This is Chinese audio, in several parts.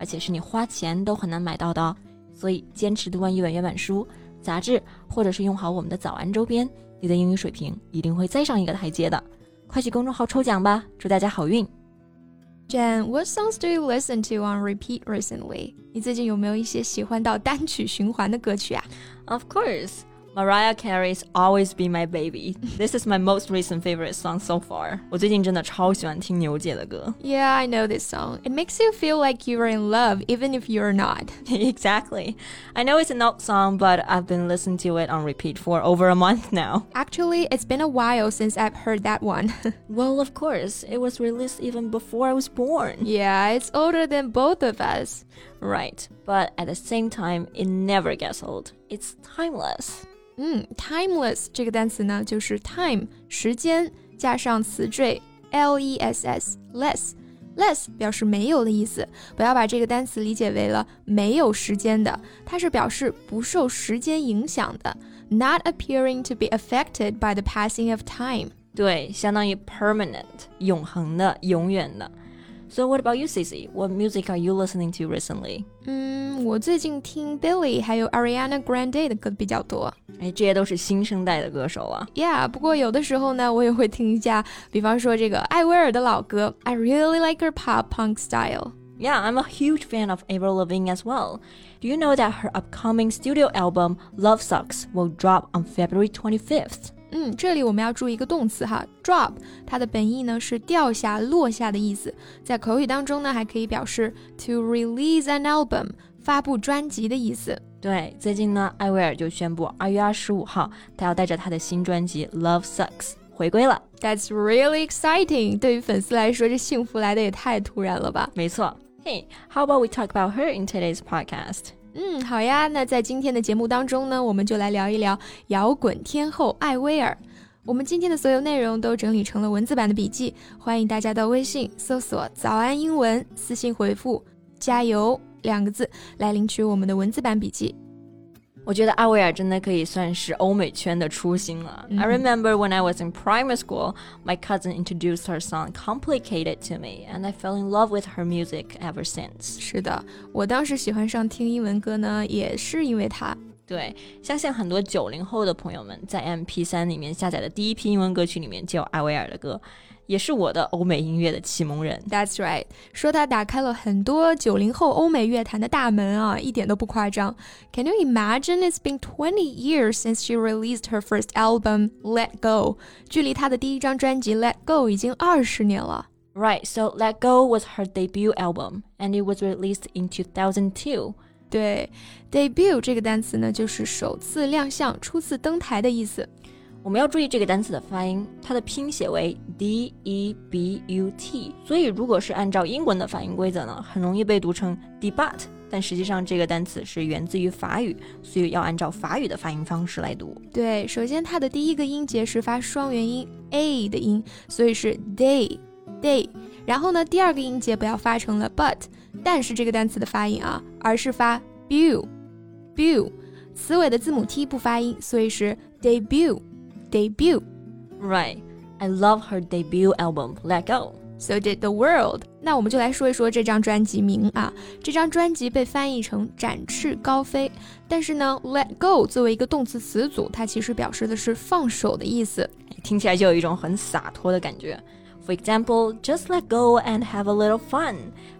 而且是你花钱都很难买到的哦，所以坚持读完一本原版书、杂志，或者是用好我们的早安周边，你的英语水平一定会再上一个台阶的。快去公众号抽奖吧，祝大家好运！Jen, what songs do you listen to on repeat recently？你最近有没有一些喜欢到单曲循环的歌曲啊？Of course. Mariah Carey's "Always Be My Baby." This is my most recent favorite song so far. 我最近真的超喜欢听牛姐的歌。Yeah, I know this song. It makes you feel like you are in love, even if you're not. exactly. I know it's an old song, but I've been listening to it on repeat for over a month now. Actually, it's been a while since I've heard that one. well, of course, it was released even before I was born. Yeah, it's older than both of us. Right, but at the same time, it never gets old. It's timeless. 嗯，timeless 这个单词呢，就是 time 时间加上词缀 l e s s less less 表示没有的意思。不要把这个单词理解为了没有时间的，它是表示不受时间影响的，not appearing to be affected by the passing of time。对，相当于 permanent 永恒的、永远的。So what about you, Cici? What music are you listening to recently? 嗯，我最近听 Billy 还有 Ariana Grande 的歌比较多。哎，这些都是新生代的歌手啊。Yeah，不过有的时候呢，我也会听一下，比方说这个艾薇儿的老歌。I really like her pop punk style. Yeah, I'm a huge fan of Avril Lavigne as well. Do you know that her upcoming studio album Love Sucks will drop on February 25th? 嗯，这里我们要注意一个动词哈，drop，它的本意呢是掉下、落下的意思，在口语当中呢还可以表示 to release an album，发布专辑的意思。对，最近呢，艾薇儿就宣布二月二十五号，她要带着她的新专辑《Love Sucks》回归了。That's really exciting！对于粉丝来说，这幸福来的也太突然了吧？没错。Hey，how about we talk about her in today's podcast？嗯，好呀。那在今天的节目当中呢，我们就来聊一聊摇滚天后艾薇儿。我们今天的所有内容都整理成了文字版的笔记，欢迎大家到微信搜索“早安英文”，私信回复“加油”两个字来领取我们的文字版笔记。我觉得阿维尔真的可以算是欧美圈的初心了。Mm -hmm. I remember when I was in primary school, my cousin introduced her song "Complicated" to me, and I fell in love with her music ever since. 是的，我当时喜欢上听英文歌呢，也是因为她。对，相信很多九零后的朋友们在 MP3 里面下载的第一批英文歌曲里面就有艾薇儿的歌。 也是我的欧美音乐的启蒙人。That's right，说他打开了很多九零后欧美乐坛的大门啊，一点都不夸张。Can you imagine? It's been twenty years since she released her first album, Let Go。距离她的第一张专辑 Let Go 已经二十年了。Right, so Let Go was her debut album, and it was released in 2002. 对，debut 这个单词呢，就是首次亮相、初次登台的意思。 我们要注意这个单词的发音，它的拼写为 d e b u t，所以如果是按照英文的发音规则呢，很容易被读成 debut，但实际上这个单词是源自于法语，所以要按照法语的发音方式来读。对，首先它的第一个音节是发双元音 a 的音，所以是 day day。然后呢，第二个音节不要发成了 but，但是这个单词的发音啊，而是发 bu bu，词尾的字母 t 不发音，所以是 debut。Debut. Right. I love her debut album, Let Go. So did the world. 那我们就来说一说这张专辑名啊。这张专辑被翻译成展翅高飞，但是呢，let go 作为一个动词词组，它其实表示的是放手的意思，听起来就有一种很洒脱的感觉。For example, just let go and have a little fun，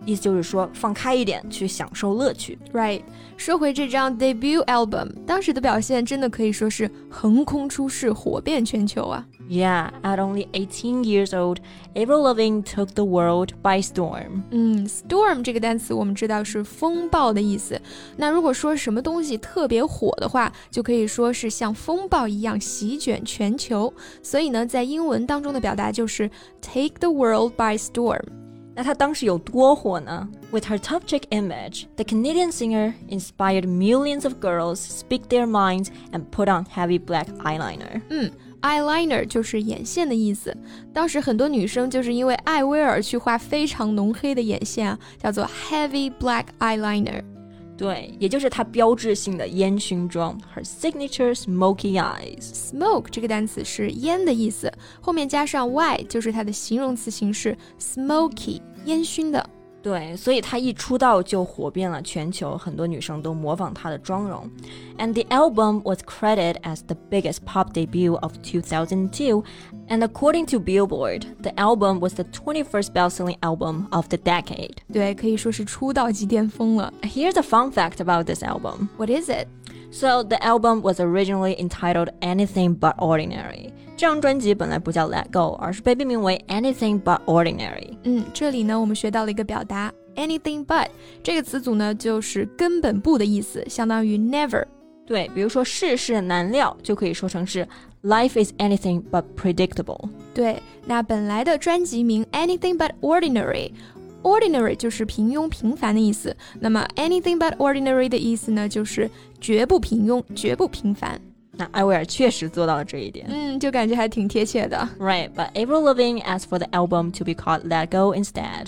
意思就是说放开一点，去享受乐趣。Right，说回这张 debut album，当时的表现真的可以说是横空出世，火遍全球啊。Yeah, at only 18 years old, Avril Lavigne took the world by storm. 嗯，storm 这个单词我们知道是风暴的意思。那如果说什么东西特别火的话，就可以说是像风暴一样席卷全球。所以呢，在英文当中的表达就是 take the world by storm。 那她当时有多火呢？With her tough chick image, the Canadian singer inspired millions of girls speak their minds and put on heavy black eyeliner. 嗯 ，eyeliner 就是眼线的意思。当时很多女生就是因为艾薇儿去画非常浓黑的眼线啊，叫做 heavy black eyeliner。对，也就是它标志性的烟熏妆，her signature smoky eyes。smoke 这个单词是烟的意思，后面加上 y 就是它的形容词形式，smoky，烟熏的。对，所以她一出道就火遍了全球，很多女生都模仿她的妆容。And the album was credited as the biggest pop debut of 2002. And according to Billboard, the album was the 21st best-selling album of the decade. 对，可以说是出道即巅峰了。Here's a fun fact about this album. What is it? So the album was originally entitled Anything But Ordinary. 这张专辑本来不叫 Let Go，而是被命名为 Anything But Ordinary。嗯，这里呢我们学到了一个表达 anything but 这个词组呢就是根本不的意思，相当于 never。对，比如说世事难料，就可以说成是 Life is anything but predictable。对，那本来的专辑名 Anything But Ordinary。Ordinary 就是平庸平凡的意思，那么 anything but ordinary 的意思呢，就是绝不平庸，绝不平凡。那艾薇儿确实做到了这一点，嗯，就感觉还挺贴切的。Right, but Avril Lavigne asked for the album to be called Let Go instead，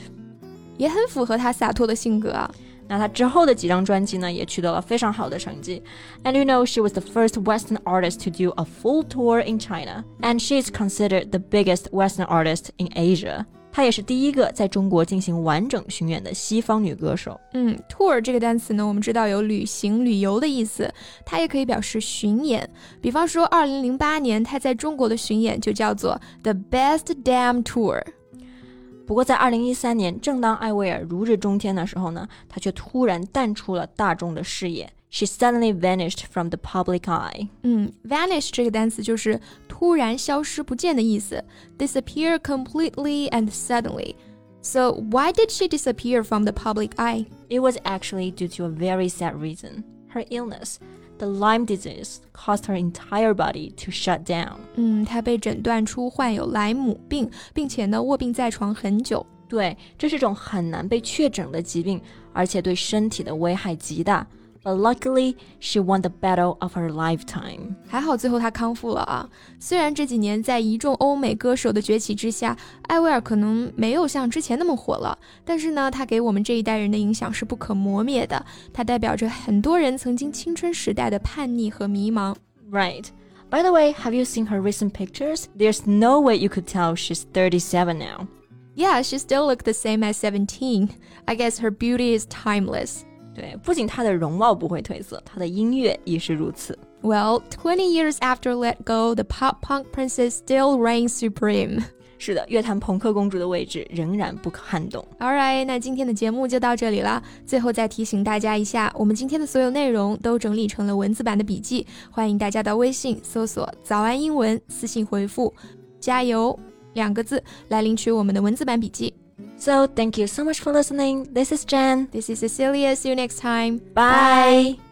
也很符合她洒脱的性格啊。那她之后的几张专辑呢，也取得了非常好的成绩。And you know, she was the first Western artist to do a full tour in China, and she is considered the biggest Western artist in Asia. 她也是第一个在中国进行完整巡演的西方女歌手。嗯，tour 这个单词呢，我们知道有旅行、旅游的意思，它也可以表示巡演。比方说，二零零八年她在中国的巡演就叫做 The Best Damn Tour。不过，在二零一三年，正当艾薇儿如日中天的时候呢，她却突然淡出了大众的视野。She suddenly vanished from the public eye。嗯，vanish 这个单词就是突然消失不见的意思，disappear completely and suddenly。So why did she disappear from the public eye? It was actually due to a very sad reason. Her illness. The Lyme disease caused her entire body to shut down. 嗯，她被诊断出患有莱姆病，并且呢卧病在床很久。对，这是种很难被确诊的疾病，而且对身体的危害极大。but luckily, she won the battle of her lifetime. 还好最后她康复了啊！虽然这几年在一众欧美歌手的崛起之下，艾薇儿可能没有像之前那么火了，但是呢，她给我们这一代人的影响是不可磨灭的。她代表着很多人曾经青春时代的叛逆和迷茫。Right. By the way, have you seen her recent pictures? There's no way you could tell she's 37 now. Yeah, she still looks the same as 17. I guess her beauty is timeless. 对，不仅她的容貌不会褪色，她的音乐亦是如此。Well, 20 years after Let Go, the pop punk princess still reigns supreme. 是的，乐坛朋克公主的位置仍然不可撼动。All right，那今天的节目就到这里了。最后再提醒大家一下，我们今天的所有内容都整理成了文字版的笔记，欢迎大家到微信搜索“早安英文”，私信回复“加油”两个字来领取我们的文字版笔记。So thank you so much for listening. This is Jen. This is Cecilia. See you next time. Bye. Bye.